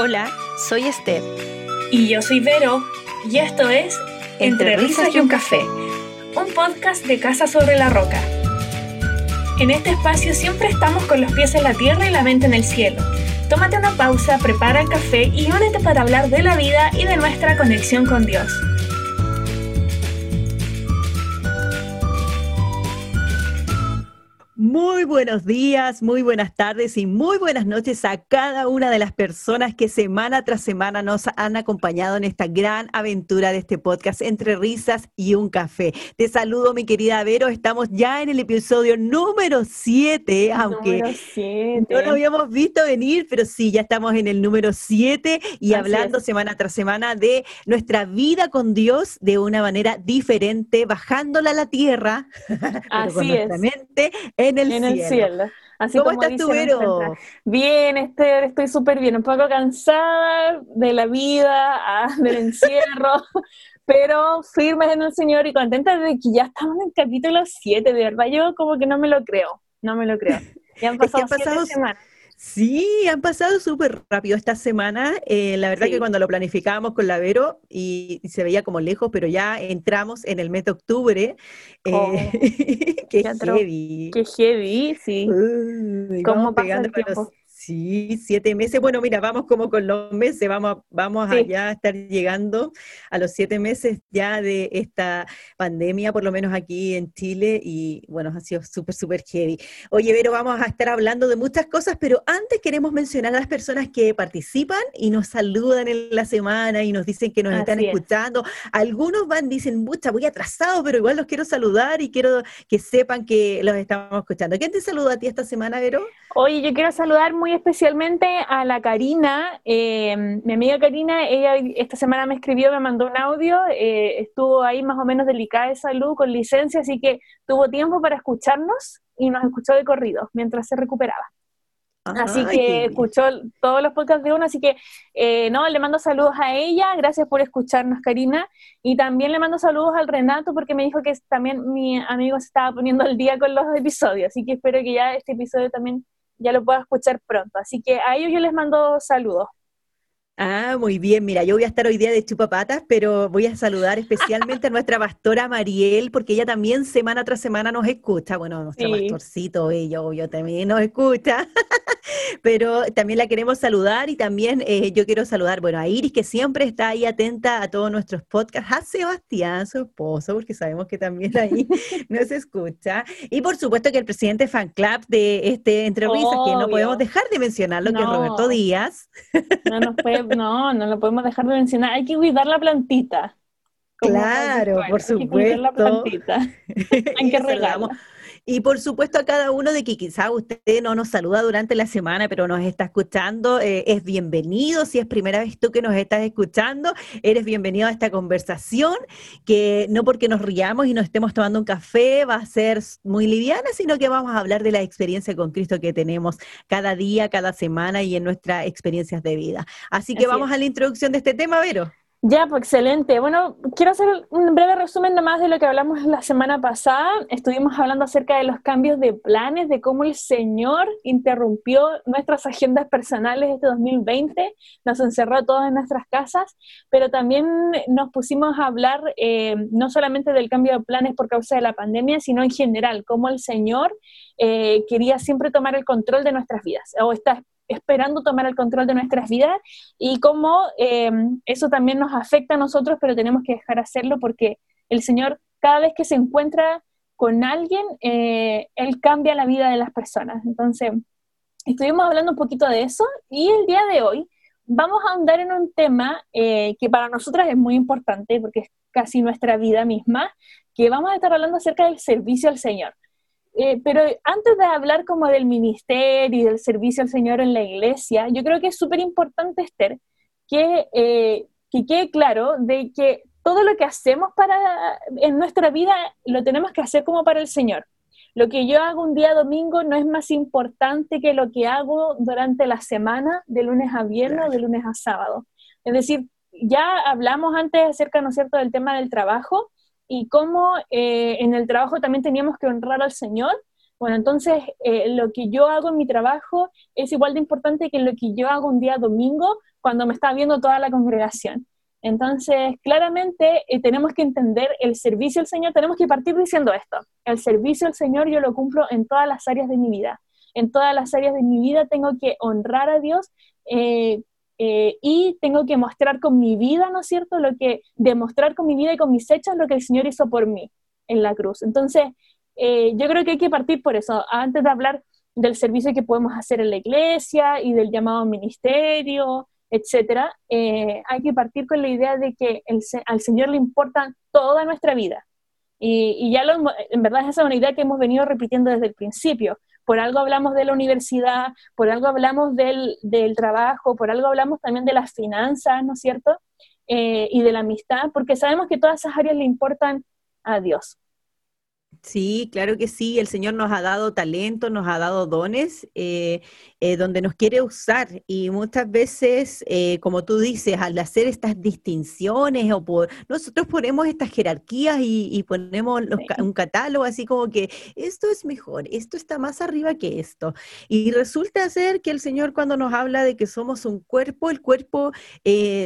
Hola, soy Esther. Y yo soy Vero. Y esto es Entre, risas y un café, un podcast de Casa sobre la Roca. En este espacio siempre estamos con los pies en la tierra y la mente en el cielo. Tómate una pausa, prepara el café y únete para hablar de la vida y de nuestra conexión con Dios. Buenos días, muy buenas tardes y muy buenas noches a cada una de las personas que semana tras semana nos han acompañado en esta gran aventura de este podcast entre risas y un café. Te saludo mi querida Vero, estamos ya en el episodio número 7, aunque no lo habíamos visto venir, pero sí, ya estamos en el número 7 y hablando semana tras semana de nuestra vida con Dios de una manera diferente, bajándola a la tierra, Así con nuestra mente en el cielo. Así ¿Cómo estás tú, Vero? Bien, Esther, estoy súper bien, un poco cansada de la vida, ah, del encierro, pero firmes en el Señor y contenta de que ya estamos en el capítulo 7, de verdad, yo como que no me lo creo, no me lo creo. Ya han pasado, siete semanas. Sí, han pasado súper rápido esta semana. Eh, la verdad que cuando lo planificábamos con la Vero y, se veía como lejos, pero ya entramos en el mes de octubre. Eh, oh, qué heavy. Qué heavy, sí. ¿Cómo pasa el tiempo? Sí, siete meses. Bueno, mira, vamos como con los meses, vamos, vamos a ya estar llegando a los siete meses ya de esta pandemia, por lo menos aquí en Chile, y bueno, ha sido súper, súper heavy. Oye, Vero, vamos a estar hablando de muchas cosas, pero antes queremos mencionar a las personas que participan y nos saludan en la semana y nos dicen que nos están escuchando. Algunos van, dicen, mucha, voy atrasado, pero igual los quiero saludar y quiero que sepan que los estamos escuchando. ¿Quién te saluda a ti esta semana, Vero? Oye, yo quiero saludar muy especialmente a la Karina, eh, mi amiga Karina, ella esta semana me escribió, me mandó un audio, eh, estuvo ahí más o menos delicada de salud, con licencia, así que tuvo tiempo para escucharnos y nos escuchó de corrido mientras se recuperaba. así que escuchó todos los podcasts de uno, así que eh, no, le mando saludos a ella, gracias por escucharnos Karina, y también le mando saludos al Renato porque me dijo que también mi amigo se estaba poniendo al día con los episodios, así que espero que ya este episodio también ya lo puedo escuchar pronto. Así que a ellos yo les mando saludos. Ah, muy bien. Mira, yo voy a estar hoy día de chupapatas, pero voy a saludar especialmente a nuestra pastora Mariel, porque ella también semana tras semana nos escucha. Bueno, nuestro pastorcito, ella, yo también nos escucha. pero también la queremos saludar y también eh, yo quiero saludar, bueno, a Iris, que siempre está ahí atenta a todos nuestros podcasts, a Sebastián, su esposo, porque sabemos que también ahí nos escucha. Y por supuesto que el presidente fan club de este entrevista, que no podemos dejar de mencionarlo, que es Roberto Díaz. No nos puede no, no lo podemos dejar de mencionar. Hay que cuidar la plantita. Claro, por supuesto. Hay que cuidar la plantita. Hay que regarla. Y por supuesto a cada uno de que quizá usted no nos saluda durante la semana, pero nos está escuchando, eh, es bienvenido. Si es primera vez tú que nos estás escuchando, eres bienvenido a esta conversación, que no porque nos riamos y nos estemos tomando un café va a ser muy liviana, sino que vamos a hablar de la experiencia con Cristo que tenemos cada día, cada semana y en nuestras experiencias de vida. Así que vamos a la introducción de este tema, Vero. Ya, pues excelente. Bueno, quiero hacer un breve resumen nomás de lo que hablamos la semana pasada. Estuvimos hablando acerca de los cambios de planes, de cómo el Señor interrumpió nuestras agendas personales este 2020, nos encerró todos en nuestras casas, pero también nos pusimos a hablar eh, no solamente del cambio de planes por causa de la pandemia, sino en general, cómo el Señor eh, quería siempre tomar el control de nuestras vidas, o está esperando tomar el control de nuestras vidas y cómo eh, eso también nos afecta a nosotros, pero tenemos que dejar hacerlo porque el Señor cada vez que se encuentra con alguien, eh, Él cambia la vida de las personas. Entonces, estuvimos hablando un poquito de eso y el día de hoy vamos a andar en un tema eh, que para nosotras es muy importante porque es casi nuestra vida misma, que vamos a estar hablando acerca del servicio al Señor. Eh, pero antes de hablar como del ministerio y del servicio al Señor en la iglesia, yo creo que es súper importante, Esther, que, eh, que quede claro de que todo lo que hacemos para, en nuestra vida lo tenemos que hacer como para el Señor. Lo que yo hago un día domingo no es más importante que lo que hago durante la semana, de lunes a viernes o de lunes a sábado. Es decir, ya hablamos antes acerca, ¿no es cierto?, del tema del trabajo, y cómo eh, en el trabajo también teníamos que honrar al Señor, Bueno, entonces eh, lo que yo hago en mi trabajo es igual de importante que lo que yo hago un día domingo cuando me está viendo toda la congregación. Entonces, claramente eh, tenemos que entender el servicio al Señor, tenemos que partir diciendo esto, el servicio al Señor yo lo cumplo en todas las áreas de mi vida. En todas las áreas de mi vida tengo que honrar a Dios eh, y tengo que mostrar con mi vida, ¿no es cierto? Lo que, demostrar con mi vida y con mis hechos lo que el Señor hizo por mí en la cruz. Entonces, eh, yo creo que hay que partir por eso, antes de hablar del servicio que podemos hacer en la iglesia y del llamado ministerio, etcétera, eh, hay que partir con la idea de que al Señor le importa toda nuestra vida. Y, ya lo, en verdad esa es una idea que hemos venido repitiendo desde el principio. Por algo hablamos de la universidad, por algo hablamos del, trabajo, por algo hablamos también de las finanzas, ¿no es cierto? Eh, y de la amistad, porque sabemos que todas esas áreas le importan a Dios. Sí, claro que sí. El Señor nos ha dado talento, nos ha dado dones eh, eh, donde nos quiere usar. Y muchas veces, eh, como tú dices, al hacer estas distinciones o por, nosotros ponemos estas jerarquías y, ponemos un catálogo así como que esto es mejor, esto está más arriba que esto. Y resulta ser que el Señor cuando nos habla de que somos un cuerpo, el cuerpo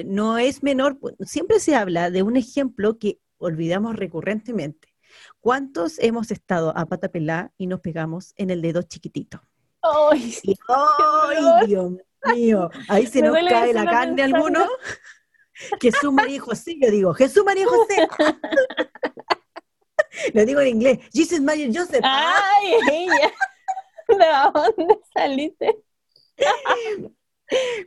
no es menor. Siempre se habla de un ejemplo que olvidamos recurrentemente ¿Cuántos hemos estado a pata pelá y nos pegamos en el dedo chiquitito? ¡Ay, ¡Ay Dios mío! Ahí se nos cae la carne alguno. Jesús, María José, yo digo, Jesús, María José. Lo digo en inglés, Jesus, María Joseph. ¡Ay, ella! ¿De dónde saliste?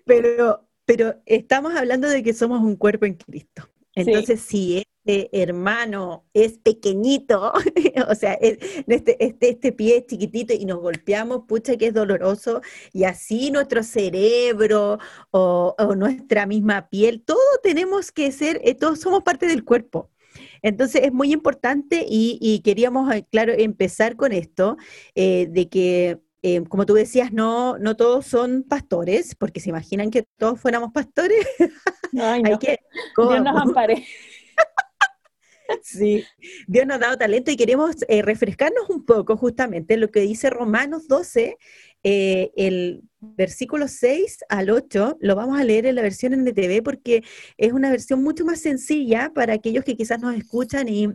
pero, pero estamos hablando de que somos un cuerpo en Cristo. Entonces, si este hermano es pequeñito, o sea, este, este, este, pie es chiquitito y nos golpeamos, pucha que es doloroso, y así nuestro cerebro o, nuestra misma piel, todo tenemos que ser, eh, todos somos parte del cuerpo. Entonces es muy importante y, queríamos, eh, claro, empezar con esto, eh, de que eh, como tú decías, no, no todos son pastores, porque se imaginan que todos fuéramos pastores. Ay, no. que, Dios nos ampare. Sí, Dios nos ha dado talento y queremos eh, refrescarnos un poco justamente lo que dice Romanos 12, eh, el versículo 6 al 8, lo vamos a leer en la versión NTV porque es una versión mucho más sencilla para aquellos que quizás nos escuchan y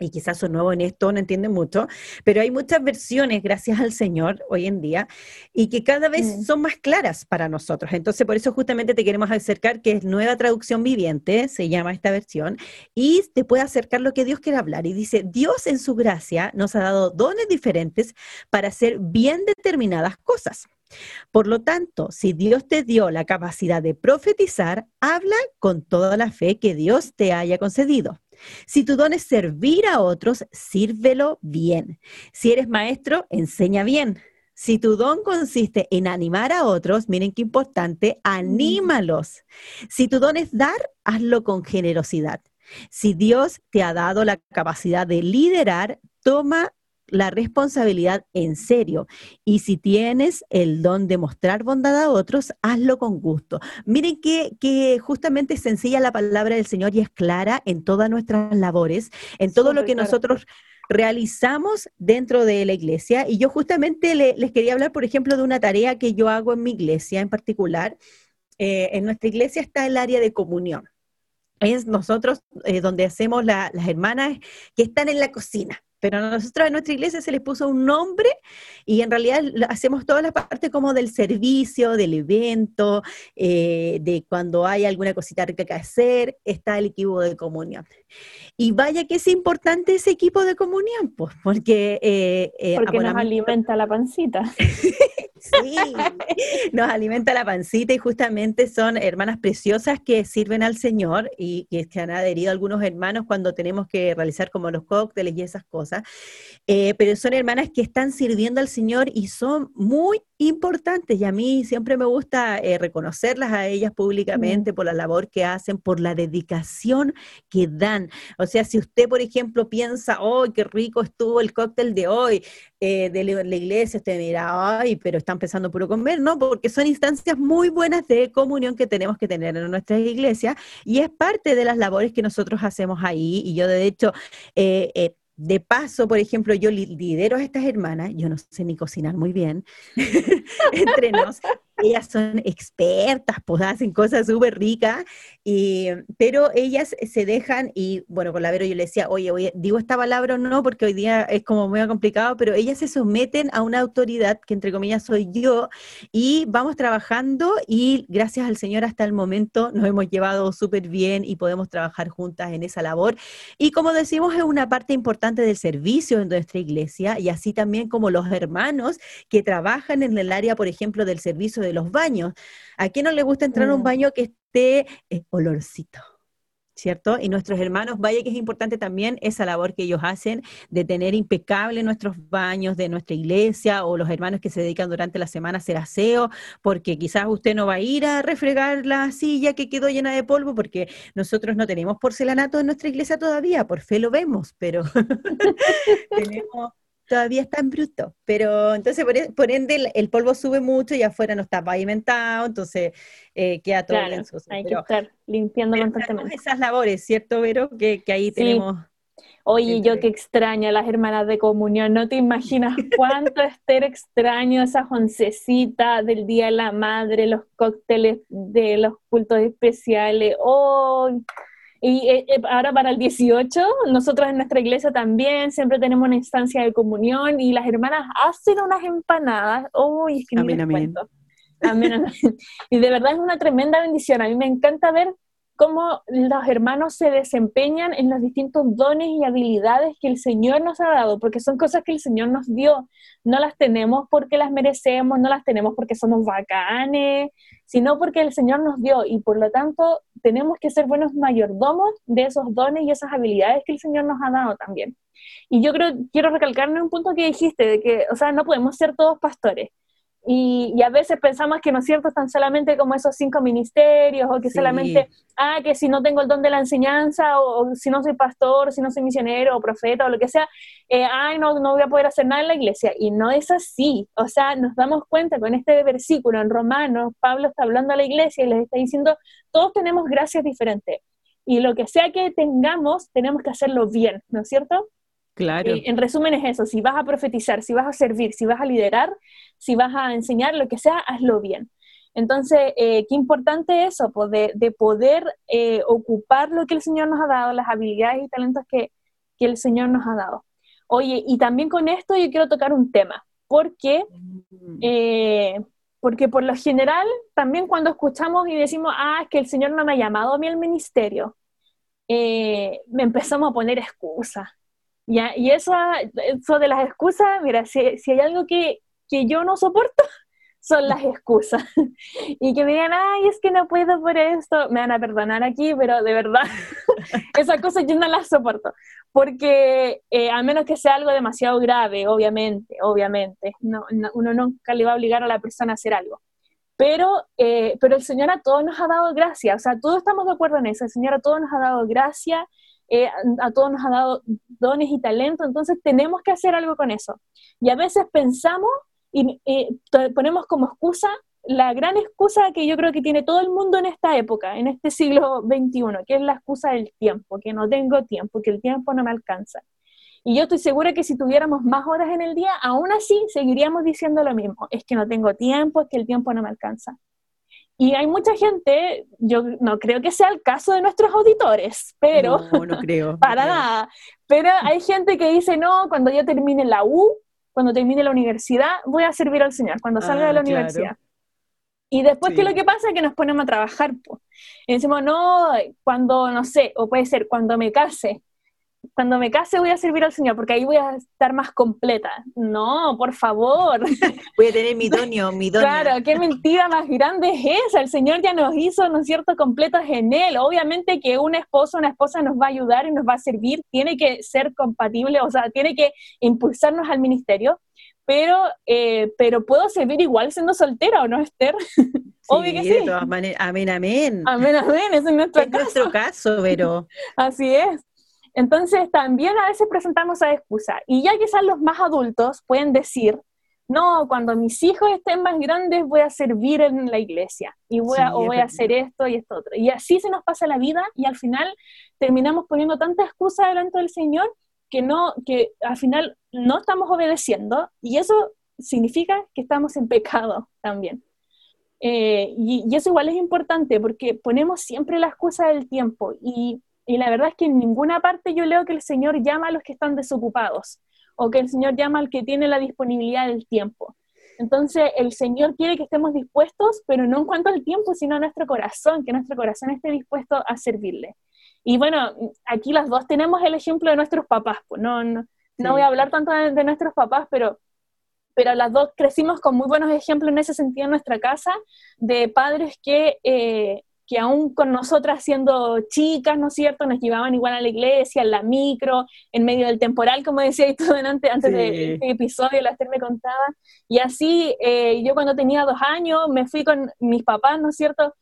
y quizás son nuevos en esto, no entienden mucho, pero hay muchas versiones, gracias al Señor, hoy en día, y que cada vez mm. son más claras para nosotros. Entonces, por eso justamente te queremos acercar, que es nueva traducción viviente, se llama esta versión, y te puede acercar lo que Dios quiere hablar. Y dice, Dios en su gracia nos ha dado dones diferentes para hacer bien determinadas cosas. Por lo tanto, si Dios te dio la capacidad de profetizar, habla con toda la fe que Dios te haya concedido. Si tu don es servir a otros, sírvelo bien. Si eres maestro, enseña bien. Si tu don consiste en animar a otros, miren qué importante, anímalos. Si tu don es dar, hazlo con generosidad. Si Dios te ha dado la capacidad de liderar, toma la responsabilidad en serio. Y si tienes el don de mostrar bondad a otros, hazlo con gusto. Miren que, justamente es sencilla la palabra del Señor y es clara en todas nuestras labores, en todo lo que nosotros realizamos dentro de la iglesia. Y yo justamente les quería hablar, por ejemplo, de una tarea que yo hago en mi iglesia en particular. Eh, en nuestra iglesia está el área de comunión. Es nosotros eh, donde hacemos las hermanas que están en la cocina pero nosotros en nuestra iglesia se les puso un nombre y en realidad hacemos toda la parte como del servicio, del evento, eh, de cuando hay alguna cosita rica que hacer, está el equipo de comunión. Y vaya que es importante ese equipo de comunión, pues, porque... Eh, eh, porque nos alimenta la pancita. Sí, nos alimenta la pancita y justamente son hermanas preciosas que sirven al Señor y que han adherido algunos hermanos cuando tenemos que realizar como los cócteles y esas cosas. Eh, pero son hermanas que están sirviendo al Señor y son muy importantes y a mí siempre me gusta eh, reconocerlas a ellas públicamente por la labor que hacen, por la dedicación que dan. O sea, si usted, por ejemplo, piensa, ¡oh, qué rico estuvo el cóctel de hoy! Eh, de la iglesia, usted dirá, ay, pero están pensando puro comer, no, porque son instancias muy buenas de comunión que tenemos que tener en nuestras iglesias y es parte de las labores que nosotros hacemos ahí. Y yo, de hecho, eh, de paso, por ejemplo, yo lidero a estas hermanas, yo no sé ni cocinar muy bien, entre nos, ellas son expertas, pues hacen cosas súper ricas, pero ellas se dejan, y bueno, con la Vero yo le decía, oye, oye, digo esta palabra o no, porque hoy día es como muy complicado, pero ellas se someten a una autoridad, que entre comillas soy yo, y vamos trabajando y gracias al Señor hasta el momento nos hemos llevado súper bien y podemos trabajar juntas en esa labor. Y como decimos, es una parte importante del servicio en nuestra iglesia, y así también como los hermanos que trabajan en el área, por ejemplo, del servicio de los baños. ¿A quién no le gusta entrar a un mm. baño que esté eh, olorcito? ¿cierto? Y nuestros hermanos, vaya que es importante también esa labor que ellos hacen de tener impecable nuestros baños de nuestra iglesia o los hermanos que se dedican durante la semana a hacer aseo, porque quizás usted no va a ir a refregar la silla que quedó llena de polvo, porque nosotros no tenemos porcelanato en nuestra iglesia todavía, por fe lo vemos, pero tenemos todavía está en bruto, pero entonces por, e, ende el, polvo sube mucho y afuera no está pavimentado, entonces eh, queda todo bien Hay que estar limpiando constantemente. Esas labores, ¿cierto, Vero? Que, ahí tenemos... Oye, yo que extraño a las hermanas de comunión, no te imaginas cuánto Esther extraño esa oncecita del Día de la Madre, los cócteles de los cultos especiales. Oh, y eh, eh, ahora para el 18, nosotros en nuestra iglesia también siempre tenemos una instancia de comunión y las hermanas hacen unas empanadas. Uy, es que amén, amén. Amén, Y de verdad es una tremenda bendición. A mí me encanta ver cómo los hermanos se desempeñan en los distintos dones y habilidades que el Señor nos ha dado, porque son cosas que el Señor nos dio. No las tenemos porque las merecemos, no las tenemos porque somos bacanes, sino porque el Señor nos dio y por lo tanto tenemos que ser buenos mayordomos de esos dones y esas habilidades que el Señor nos ha dado también. Y yo creo, quiero recalcarme un punto que dijiste, de que, o sea, no podemos ser todos pastores. Y, a veces pensamos que no es cierto, están solamente como esos cinco ministerios, o que solamente, ah, que si no tengo el don de la enseñanza, o, si no soy pastor, si no soy misionero, o profeta, o lo que sea, eh, ay, no, no voy a poder hacer nada en la iglesia. Y no es así. O sea, nos damos cuenta con este versículo en Romanos, Pablo está hablando a la iglesia y les está diciendo, todos tenemos gracias diferentes. Y lo que sea que tengamos, tenemos que hacerlo bien, ¿no es cierto? Claro. en resumen es eso, si vas a profetizar, si vas a servir, si vas a liderar, si vas a enseñar, lo que sea, hazlo bien. Entonces, eh, qué importante eso, pues, de, poder eh, ocupar lo que el Señor nos ha dado, las habilidades y talentos que, el Señor nos ha dado. Oye, y también con esto yo quiero tocar un tema, porque, mm. eh, porque por lo general, también cuando escuchamos y decimos, ah, es que el Señor no me ha llamado a mí al ministerio, me empezamos a poner excusas y eso, eso de las excusas, mira, si, si hay algo que, que yo no soporto, son las excusas. y que me digan, ay, es que no puedo por esto, me van a perdonar aquí, pero de verdad, esas cosas yo no las soporto. Porque eh, a menos que sea algo demasiado grave, obviamente, obviamente, no, uno nunca le va a obligar a la persona a hacer algo. Pero, eh, pero el Señor a todos nos ha dado gracia, o sea, todos estamos de acuerdo en eso, el Señor a todos nos ha dado gracia eh, a todos nos ha dado dones y talentos, entonces tenemos que hacer algo con eso. Y a veces pensamos y ponemos como excusa la gran excusa que yo creo que tiene todo el mundo en esta época, en este siglo XXI, que es la excusa del tiempo, que no tengo tiempo, que el tiempo no me alcanza. Y yo estoy segura que si tuviéramos más horas en el día, aún así seguiríamos diciendo lo mismo, es que no tengo tiempo, es que el tiempo no me alcanza. Y hay mucha gente, yo no creo que sea el caso de nuestros auditores, pero no, no creo. para nada. Pero hay gente que dice, no, cuando yo termine la U, cuando termine la universidad, voy a servir al Señor, cuando salga de la ah, universidad. Y después, ¿qué es lo que pasa? Que nos ponemos a trabajar. Y decimos, no, cuando, no sé, o puede ser, cuando me case, cuando me case voy a servir al Señor, porque ahí voy a estar más completa. No, por favor. Voy a tener mi donio, mi donio. Claro, qué mentira más grande es esa. El Señor ya nos hizo, ¿no es cierto?, completas en Él. Obviamente que un esposo, una esposa nos va a ayudar y nos va a servir, tiene que ser compatible, o sea, tiene que impulsarnos al ministerio, pero, eh, pero puedo servir igual siendo soltera, ¿o no, Esther? Obvio que sí. De todas maneras, amén, amén. Amén, amén, es nuestro es nuestro caso, pero... Así es. Entonces, también a veces presentamos esa excusa. Y ya quizás los más adultos pueden decir, no, cuando mis hijos estén más grandes voy a servir en la iglesia y voy a, o voy a hacer esto y esto otro. Y así se nos pasa la vida y al final terminamos poniendo tanta excusa delante del Señor que no, que al final no estamos obedeciendo y eso significa que estamos en pecado también. Eh, y, eso igual es importante porque ponemos siempre la excusa del tiempo y, y, la verdad es que en ninguna parte yo leo que el Señor llama a los que están desocupados o que el Señor llama al que tiene la disponibilidad del tiempo. Entonces el Señor quiere que estemos dispuestos, pero no en cuanto al tiempo, sino a nuestro corazón, que nuestro corazón esté dispuesto a servirle. Y bueno, aquí las dos tenemos el ejemplo de nuestros papás, pues no, no, voy a hablar tanto de nuestros papás, pero pero las dos crecimos con muy buenos ejemplos en ese sentido en nuestra casa, de padres que, eh, que aún con nosotras siendo chicas, ¿no es cierto?, nos llevaban igual a la iglesia, en la micro, en medio del temporal, como decía y todo antes, antes de este episodio, la Esther me contaba. Y así, eh, yo cuando tenía dos años, me fui con mis papás, ¿no es cierto?,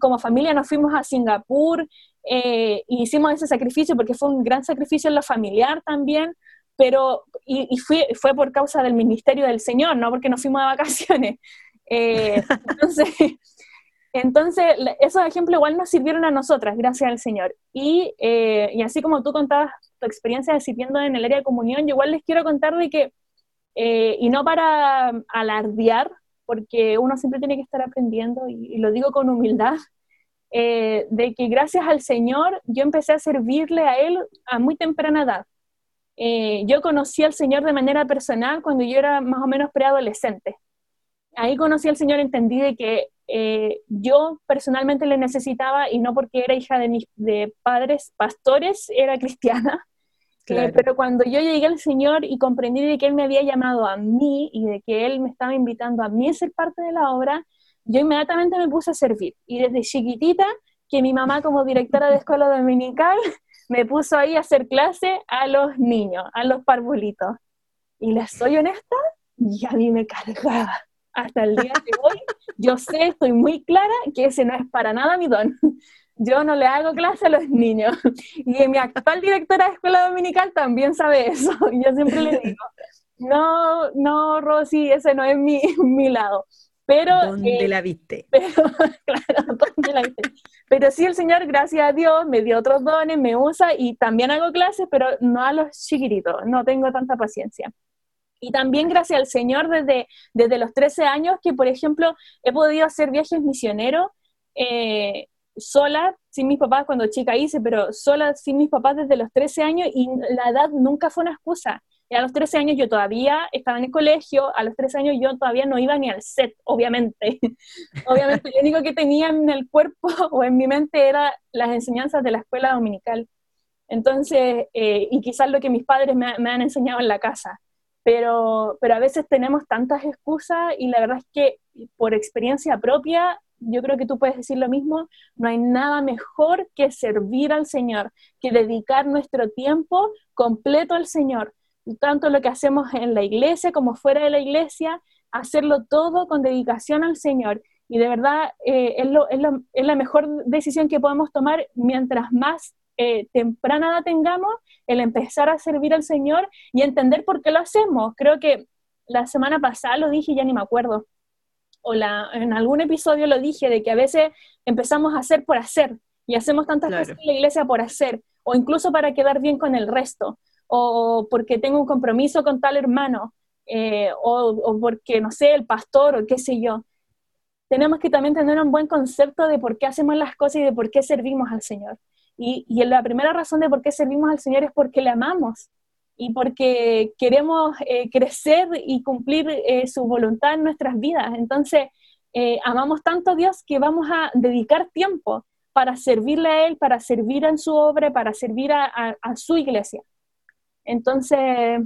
como, familia nos fuimos a Singapur, eh, hicimos ese sacrificio porque fue un gran sacrificio en lo familiar también, pero, y, fue, fue por causa del ministerio del Señor, no porque nos fuimos de vacaciones. Eh, entonces, entonces, esos ejemplos igual nos sirvieron a nosotras, gracias al Señor. Y, eh, y así como tú contabas tu experiencia sirviendo en el área de comunión, yo igual les quiero contar de que, eh, y no para alardear, porque uno siempre tiene que estar aprendiendo, y, lo digo con humildad, de que gracias al Señor yo empecé a servirle a Él a muy temprana edad. Eh, yo conocí al Señor de manera personal cuando yo era más o menos preadolescente. Ahí conocí al Señor, entendí de que eh, yo personalmente le necesitaba y no porque era hija de mis de padres pastores, era cristiana. Eh, pero cuando yo llegué al Señor y comprendí de que Él me había llamado a mí y de que Él me estaba invitando a mí a ser parte de la obra, yo inmediatamente me puse a servir. Y desde chiquitita, que mi mamá como directora de escuela dominical me puso ahí a hacer clase a los niños, a los parvulitos. Y les soy honesta, y a mí me cargaba. Hasta el día de hoy, yo sé, estoy muy clara que ese no es para nada mi don. Yo no le hago clase a los niños. Y mi actual directora de escuela dominical también sabe eso. Yo siempre le digo, no, no, Rosy, ese no es mi, mi lado. Pero, ¿Dónde eh, la viste? Pero, claro, ¿dónde la viste? Pero sí, el Señor, gracias a Dios, me dio otros dones, me usa y también hago clases, pero no a los chiquititos, no tengo tanta paciencia. Y también gracias al Señor desde, desde los 13 años que, por ejemplo, he podido hacer viajes misioneros eh, sola, sin mis papás cuando chica hice, pero sola, sin mis papás desde los 13 años y la edad nunca fue una excusa. Y a los 13 años yo todavía estaba en el colegio, a los 13 años yo todavía no iba ni al set, obviamente. obviamente lo único que tenía en el cuerpo o en mi mente era las enseñanzas de la escuela dominical. Entonces, eh, y quizás lo que mis padres me, han enseñado en la casa. Pero, pero a veces tenemos tantas excusas y la verdad es que por experiencia propia, yo creo que tú puedes decir lo mismo, no hay nada mejor que servir al Señor, que dedicar nuestro tiempo completo al Señor tanto lo que hacemos en la iglesia como fuera de la iglesia, hacerlo todo con dedicación al Señor. Y de verdad eh, es, lo, es, es, la mejor decisión que podemos tomar mientras más eh, temprana la tengamos, el empezar a servir al Señor y entender por qué lo hacemos. Creo que la semana pasada lo dije y ya ni me acuerdo. O la, en algún episodio lo dije de que a veces empezamos a hacer por hacer y hacemos tantas cosas en la iglesia por hacer o incluso para quedar bien con el resto o porque tengo un compromiso con tal hermano, eh, o, porque, no sé, el pastor o qué sé yo. Tenemos que también tener un buen concepto de por qué hacemos las cosas y de por qué servimos al Señor. Y, y la primera razón de por qué servimos al Señor es porque le amamos y porque queremos eh, crecer y cumplir eh, su voluntad en nuestras vidas. Entonces, amamos tanto a Dios que vamos a dedicar tiempo para servirle a Él, para servir en su obra, para servir a su iglesia. Entonces,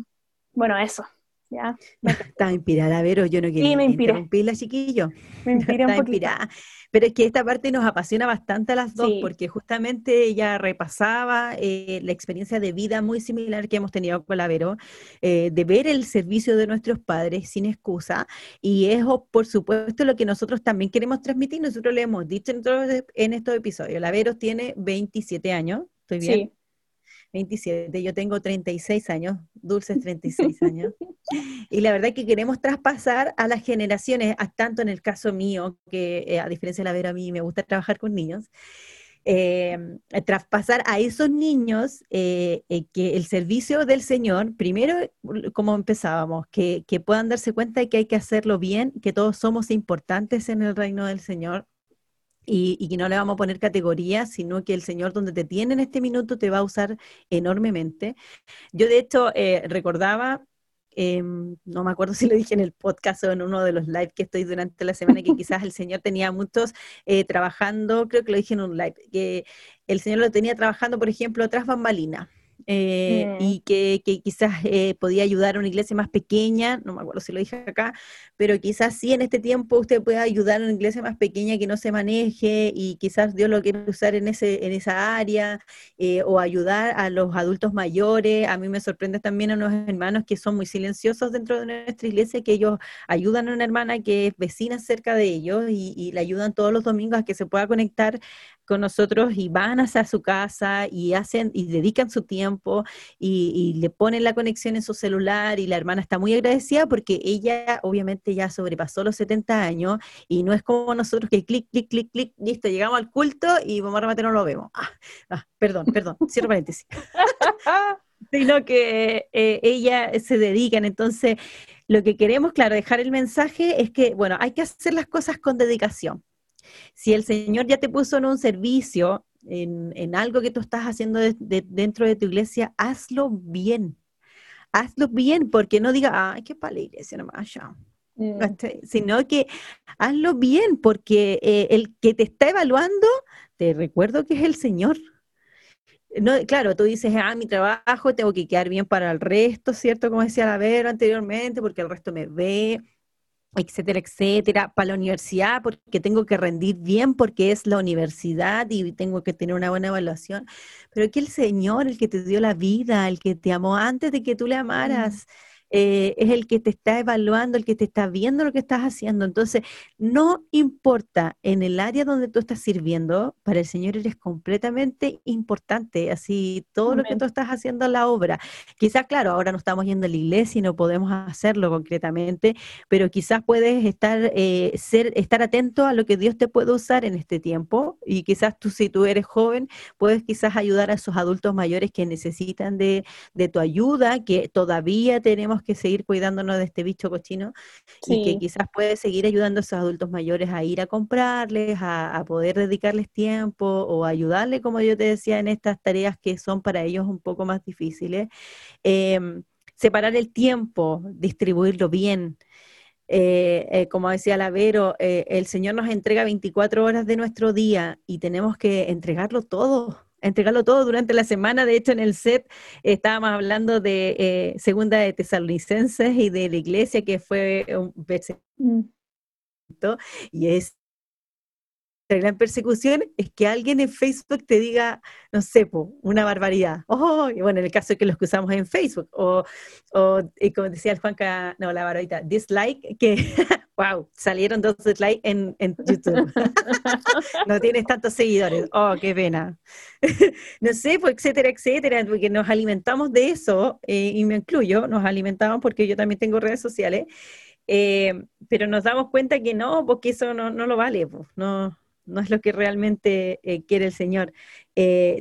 bueno, eso. ¿ya? Está inspirada, Vero, yo no quería sí, me interrumpirla, chiquillo. Me inspiré un inspirada. Pero es que esta parte nos apasiona bastante a las dos, porque justamente ella repasaba eh, la experiencia de vida muy similar que hemos tenido con la Vero, eh, de ver el servicio de nuestros padres sin excusa, y eso, por supuesto, lo que nosotros también queremos transmitir. Nosotros le hemos dicho en, en estos episodios, la Vero tiene 27 años, ¿estoy bien? Sí. 27, yo tengo 36 años, dulces 36 años. y la verdad que queremos traspasar a las generaciones, tanto en el caso mío, que eh, a diferencia de la Vera, a mí me gusta trabajar con niños, eh, traspasar a esos niños eh, eh, que el servicio del Señor, primero, como empezábamos, que, puedan darse cuenta de que hay que hacerlo bien, que todos somos importantes en el reino del Señor. Y, y no le vamos a poner categorías, sino que el Señor donde te tiene en este minuto te va a usar enormemente. Yo de hecho recordaba Em, no me acuerdo si lo dije en el podcast o en uno de los lives que estoy durante la semana, que quizás el Señor tenía muchos eh, trabajando, creo que lo dije en un live, que el Señor lo tenía trabajando, por ejemplo, tras bambalinas. Eh, y que, quizás eh, podía ayudar a una iglesia más pequeña, no me acuerdo si lo dije acá, pero quizás sí en este tiempo usted pueda ayudar a una iglesia más pequeña que no se maneje y quizás Dios lo quiere usar en, ese, en esa área eh, o ayudar a los adultos mayores. A mí me sorprende también a unos hermanos que son muy silenciosos dentro de nuestra iglesia, que ellos ayudan a una hermana que es vecina cerca de ellos y, y le ayudan todos los domingos a que se pueda conectar con nosotros y van hacia su casa y hacen y dedican su tiempo y, le ponen la conexión en su celular y la hermana está muy agradecida porque ella obviamente ya sobrepasó los 70 años y no es como nosotros que clic, clic, clic, clic, listo, llegamos al culto y vamos a rematar no lo vemos. Ah, ah, perdón, perdón, cierro paréntesis. sino que eh, ella se dedican, entonces lo que queremos, claro, dejar el mensaje es que, bueno, hay que hacer las cosas con dedicación si el Señor ya te puso en un servicio, en, algo que tú estás haciendo dentro de tu iglesia, hazlo bien. Hazlo bien, porque no diga, ay, qué para la iglesia nomás ya. Mm. Sino que hazlo bien, porque eh, el que te está evaluando, te recuerdo que es el Señor. No, claro, tú dices, ah, mi trabajo tengo que quedar bien para el resto, ¿cierto? Como decía la Vero anteriormente, porque el resto me ve, etcétera, etcétera, para la universidad, porque tengo que rendir bien, porque es la universidad y tengo que tener una buena evaluación, pero que el Señor, el que te dio la vida, el que te amó antes de que tú le amaras, eh, es el que te está evaluando, el que te está viendo lo que estás haciendo. Entonces, no importa en el área donde tú estás sirviendo, para el Señor eres completamente importante, así todo lo que tú estás haciendo en la obra. Quizás, claro, ahora no estamos yendo a la iglesia y no podemos hacerlo concretamente, pero quizás puedes estar, eh, ser, estar atento a lo que Dios te puede usar en este tiempo y quizás tú, si tú eres joven, puedes quizás ayudar a esos adultos mayores que necesitan de, de tu ayuda, que todavía tenemos que seguir cuidándonos de este bicho cochino y que quizás puede seguir ayudando a esos adultos mayores a ir a comprarles, a, poder dedicarles tiempo o ayudarle, como yo te decía, en estas tareas que son para ellos un poco más difíciles. Em, separar el tiempo, distribuirlo bien. Eh, eh, como decía Lavero, eh, el Señor nos entrega 24 horas de nuestro día y tenemos que entregarlo todo entregarlo todo durante la semana. De hecho, en el set estábamos hablando de eh, Segunda de Tesalonicenses y de la iglesia, que fue un y es la gran persecución es que alguien en Facebook te diga, no sé, una barbaridad. Oh, y bueno, en el caso que los usamos en Facebook, o, o como decía el Juanca, no, la barbarita, dislike, que wow, salieron dos dislikes en, en YouTube. no tienes tantos seguidores. Oh, qué pena. no sé, pues, etcétera, etcétera, porque nos alimentamos de eso, eh, y me incluyo, nos alimentamos porque yo también tengo redes sociales, eh, pero nos damos cuenta que no, porque eso no, no lo vale, pues, no, no es lo que realmente eh, quiere el Señor.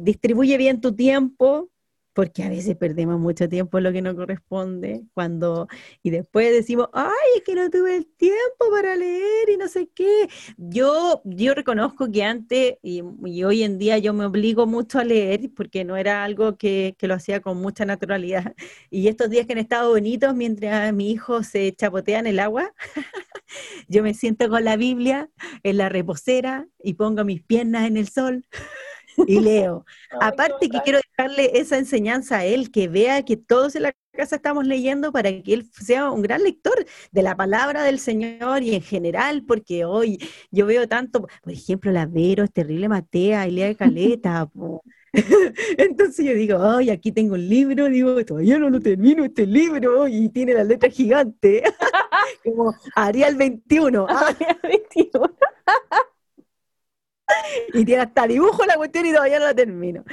distribuye bien tu tiempo, porque a veces perdemos mucho tiempo en lo que no corresponde, cuando, y después decimos, ay, es que no tuve el tiempo para leer y no sé qué. Yo, yo reconozco que antes y, hoy en día yo me obligo mucho a leer porque no era algo que, que, lo hacía con mucha naturalidad. Y estos días que han estado bonitos mientras mi hijo se chapotea en el agua, yo me siento con la Biblia en la reposera y pongo mis piernas en el sol y leo. Aparte que quiero dejarle esa enseñanza a él, que vea que todos en la casa estamos leyendo para que él sea un gran lector de la palabra del Señor y en general, porque hoy yo veo tanto, por ejemplo, la Vero es terrible Matea y lea Caleta. Entonces yo digo, ay, aquí tengo un libro, digo, todavía no lo termino este libro y tiene la letra gigante, como Arial 21. Arial 21. y tiene hasta dibujo la cuestión y todavía no la termino.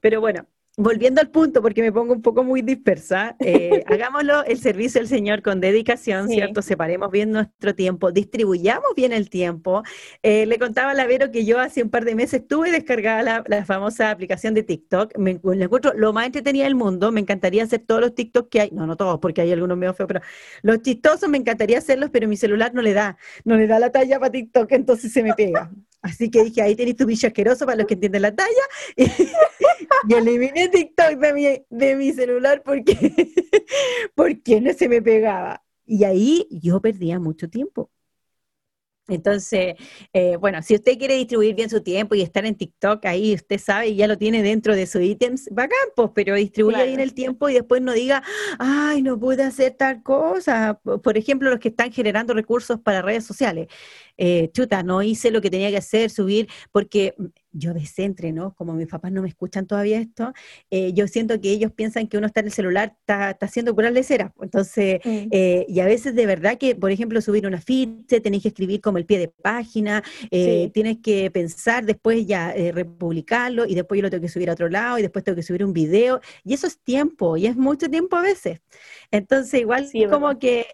Pero bueno, volviendo al punto, porque me pongo un poco muy dispersa, eh, hagámoslo el servicio del Señor con dedicación, ¿cierto? Separemos bien nuestro tiempo, distribuyamos bien el tiempo. Eh, le contaba a la Vero que yo hace un par de meses tuve descargada la, famosa aplicación de TikTok, me, encuentro lo más entretenida del mundo, me encantaría hacer todos los TikTok que hay, no, no todos, porque hay algunos medio feos, pero los chistosos me encantaría hacerlos, pero mi celular no le da, no le da la talla para TikTok, entonces se me pega. Así que dije, ahí tenéis tu bicho asqueroso para los que entienden la talla. Y, eliminé TikTok de mi, de mi celular porque, porque no se me pegaba. Y ahí yo perdía mucho tiempo. Entonces, eh, bueno, si usted quiere distribuir bien su tiempo y estar en TikTok, ahí usted sabe y ya lo tiene dentro de sus ítems, va pues, pero distribuya bien el tiempo y después no diga, ay, no pude hacer tal cosa. Por ejemplo, los que están generando recursos para redes sociales. Eh, chuta, no hice lo que tenía que hacer, subir, porque yo descentre, ¿no? Como mis papás no me escuchan todavía esto, eh, yo siento que ellos piensan que uno está en el celular, está, está haciendo curar cera. Entonces, mm. eh, y a veces de verdad que, por ejemplo, subir una ficha, tenéis que escribir como el pie de página, tienes que pensar después ya republicarlo y después yo lo tengo que subir a otro lado y después tengo que subir un video. Y eso es tiempo, y es mucho tiempo a veces. Entonces, igual como que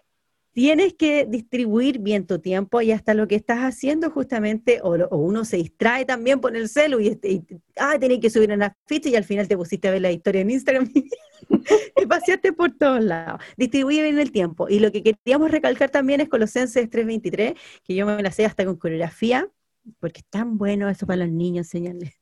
tienes que distribuir bien tu tiempo y hasta lo que estás haciendo justamente, o, uno se distrae también por el celu y, y ah, tenés que subir una ficha y al final te pusiste a ver la historia en Instagram y paseaste por todos lados. Distribuye bien el tiempo. Y lo que queríamos recalcar también es Colosenses 3.23, que yo me la sé hasta con coreografía, porque es tan bueno eso para los niños, enseñarles.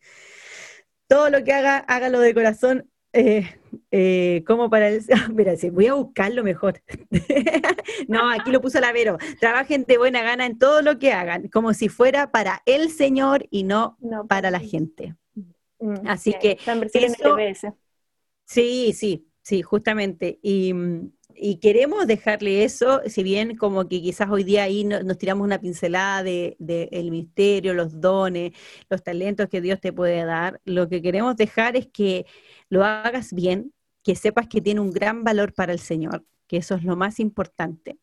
Todo lo que haga, hágalo de corazón, eh, eh, como para el... Mira, voy a buscarlo mejor. no, aquí lo puso la Vero. Trabajen de buena gana en todo lo que hagan, como si fuera para el Señor y no, para la gente. Mm, Así que... sí, sí, sí, justamente. Y, mm, y queremos dejarle eso, si bien como que quizás hoy día ahí nos tiramos una pincelada de, el misterio, los dones, los talentos que Dios te puede dar, lo que queremos dejar es que lo hagas bien, que sepas que tiene un gran valor para el Señor, que eso es lo más importante,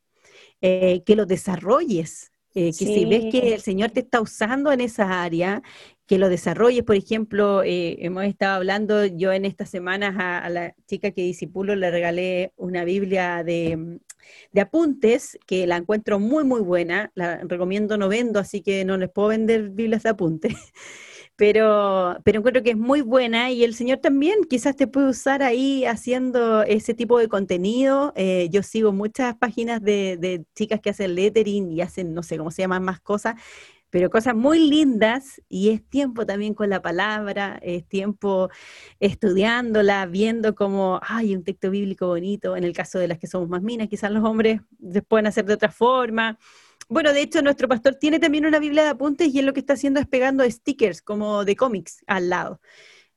eh, que lo desarrolles, eh, que si ves que el Señor te está usando en esa área, que lo desarrolles. Por ejemplo, eh, hemos estado hablando, yo en estas semanas a, la chica que disipulo le regalé una Biblia de, de, apuntes, que la encuentro muy, muy buena. La recomiendo, no vendo, así que no les puedo vender Biblias de apuntes. pero, pero encuentro que es muy buena y el Señor también quizás te puede usar ahí haciendo ese tipo de contenido. Eh, yo sigo muchas páginas de, de, chicas que hacen lettering y hacen, no sé cómo se llaman más cosas, pero cosas muy lindas y es tiempo también con la palabra, es tiempo estudiándola, viendo cómo hay un texto bíblico bonito, en el caso de las que somos más minas, quizás los hombres se pueden hacer de otra forma. Bueno, de hecho, nuestro pastor tiene también una Biblia de apuntes y él lo que está haciendo es pegando stickers como de cómics al lado.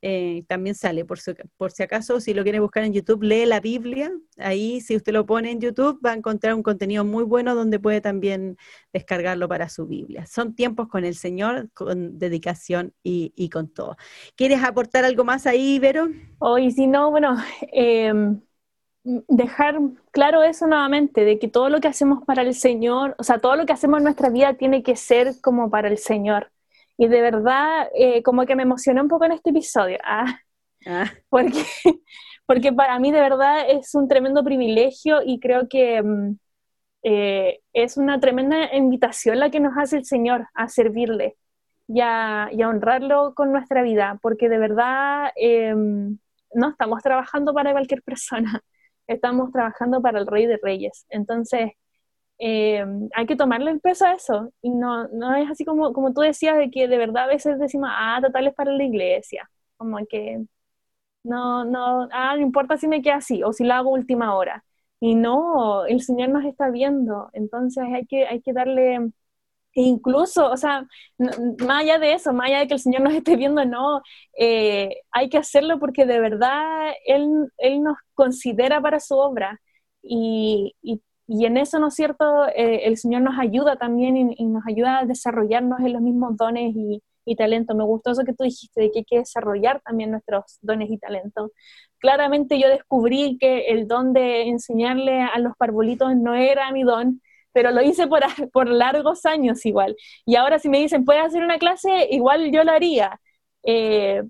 Eh, también sale, por, por si acaso, si lo quiere buscar en YouTube, lee la Biblia. Ahí, si usted lo pone en YouTube, va a encontrar un contenido muy bueno donde puede también descargarlo para su Biblia. Son tiempos con el Señor, con dedicación y, con todo. ¿Quieres aportar algo más ahí, Vero? Hoy, si no, bueno, em, dejar claro eso nuevamente, de que todo lo que hacemos para el Señor, o sea, todo lo que hacemos en nuestra vida tiene que ser como para el Señor. Y de verdad, eh, como que me emocioné un poco en este episodio, ah, ah. Porque, porque para mí de verdad es un tremendo privilegio y creo que mm, eh, es una tremenda invitación la que nos hace el Señor a servirle y a, y a honrarlo con nuestra vida, porque de verdad em, no estamos trabajando para cualquier persona estamos trabajando para el Rey de Reyes. Entonces, eh, hay que tomarle el peso a eso. Y no, no es así como, como tú decías, de que de verdad a veces decimos, ah, total es para la iglesia. Como que no, no, ah, no importa si me queda así o si lo hago última hora. Y no, el Señor nos está viendo. Entonces hay que, hay que darle incluso, o sea, más allá de eso, más allá de que el Señor nos esté viendo, no, eh, hay que hacerlo porque de verdad Él, él nos considera para su obra y, y, en eso, ¿no es cierto?, eh, el Señor nos ayuda también y, nos ayuda a desarrollarnos en los mismos dones y, y talentos. Me gustó eso que tú dijiste, de que hay que desarrollar también nuestros dones y talentos. Claramente yo descubrí que el don de enseñarle a los parbolitos no era mi don, pero lo hice por, por largos años igual. Y ahora si me dicen, ¿puedes hacer una clase? Igual yo lo haría. Eh,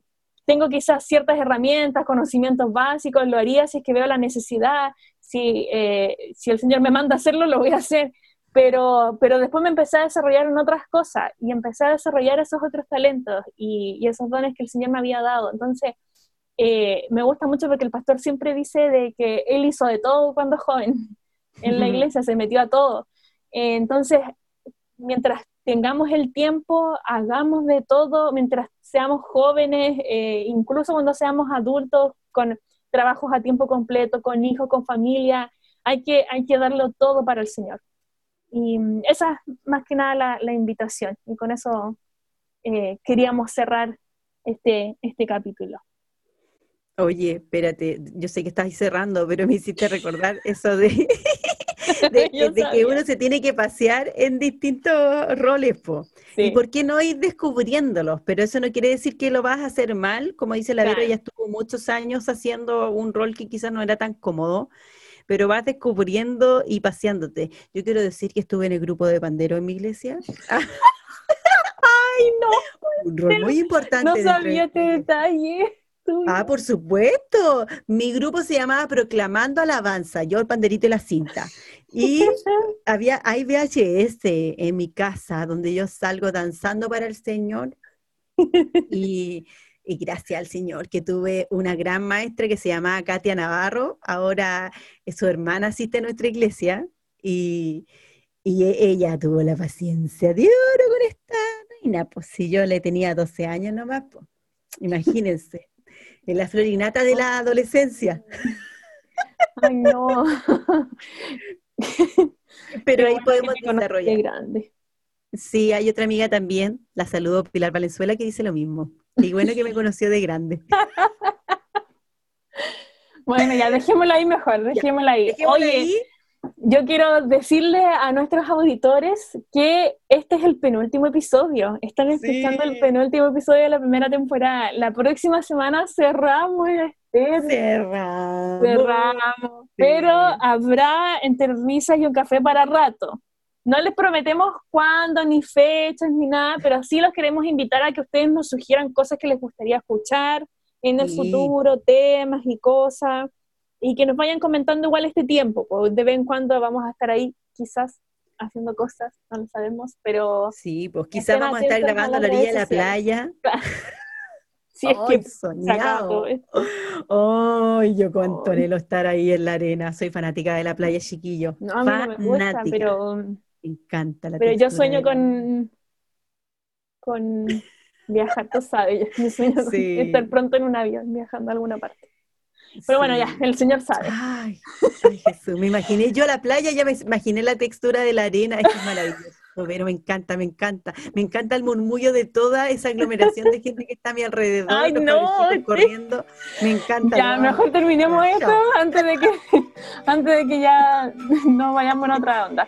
tengo quizás ciertas herramientas, conocimientos básicos, lo haría si es que veo la necesidad, si, eh, si el Señor me manda a hacerlo, lo voy a hacer. Pero, pero después me empecé a desarrollar en otras cosas y empecé a desarrollar esos otros talentos y, esos dones que el Señor me había dado. Entonces, eh, me gusta mucho porque el pastor siempre dice de que él hizo de todo cuando joven en la iglesia, se metió a todo. Eh, entonces, mientras tengamos el tiempo, hagamos de todo, mientras seamos jóvenes, eh, incluso cuando seamos adultos, con trabajos a tiempo completo, con hijos, con familia, hay que, hay que darlo todo para el Señor. Y mm, esa es más que nada la, invitación. Y con eso eh, queríamos cerrar este, este capítulo. Oye, espérate, yo sé que estás cerrando, pero me hiciste recordar eso de, de, que uno se tiene que pasear en distintos roles, po. ¿Y por qué no ir descubriéndolos? Pero eso no quiere decir que lo vas a hacer mal, como dice la Vero, ya estuvo muchos años haciendo un rol que quizás no era tan cómodo, pero vas descubriendo y paseándote. Yo quiero decir que estuve en el grupo de pandero en mi iglesia. ¡Ay, no! Un rol muy importante. No sabía este detalle. Ah, por supuesto. Mi grupo se llamaba Proclamando Alabanza, yo el panderito y la cinta. Y había, hay VHS en mi casa donde yo salgo danzando para el Señor. Y, gracias al Señor que tuve una gran maestra que se llamaba Katia Navarro. Ahora su hermana asiste a nuestra iglesia y, e, ella tuvo la paciencia de oro con esta reina. Pues si yo le tenía 12 años nomás, pues, imagínense en la florinata de la adolescencia. Ay, no. Pero ahí podemos desarrollar. Grande. Sí, hay otra amiga también, la saludo Pilar Valenzuela, que dice lo mismo. Y bueno que me conoció de grande. bueno, ya dejémosla ahí mejor, dejémosla ahí. Oye, yo quiero decirle a nuestros auditores que este es el penúltimo episodio. Están escuchando el penúltimo episodio de la primera temporada. La próxima semana cerramos este. Cerramos. Cerramos. Pero habrá entre risas y un café para rato. No les prometemos cuándo, ni fechas, ni nada, pero sí los queremos invitar a que ustedes nos sugieran cosas que les gustaría escuchar en el futuro, temas y cosas y que nos vayan comentando igual este tiempo, pues de vez en cuando vamos a estar ahí quizás haciendo cosas, no lo sabemos, pero... Sí, pues quizás vamos a estar grabando a la orilla de la playa. Si es que soñado. Oh, yo con Antonio estar ahí en la arena. Soy fanática de la playa, chiquillo. No, a mí no me gusta, pero... Me encanta la Pero yo sueño con... con viajar, tú sabes. Yo sueño estar pronto en un avión viajando a alguna parte. Pero bueno, ya, el Señor sabe. Ay, Jesús, me imaginé yo la playa, ya me imaginé la textura de la arena, es maravilloso. Pero me encanta, me encanta. Me encanta el murmullo de toda esa aglomeración de gente que está a mi alrededor. Ay, no, corriendo. Me encanta. Ya, mejor terminemos esto antes de que antes de que ya nos vayamos en otra onda.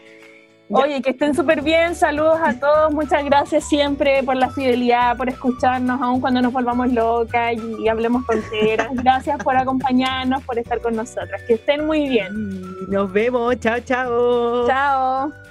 Oye, que estén súper bien, saludos a todos, muchas gracias siempre por la fidelidad, por escucharnos, aun cuando nos volvamos locas y, hablemos tonteras. Gracias por acompañarnos, por estar con nosotras. Que estén muy bien. Nos vemos, chao, chao. Chao.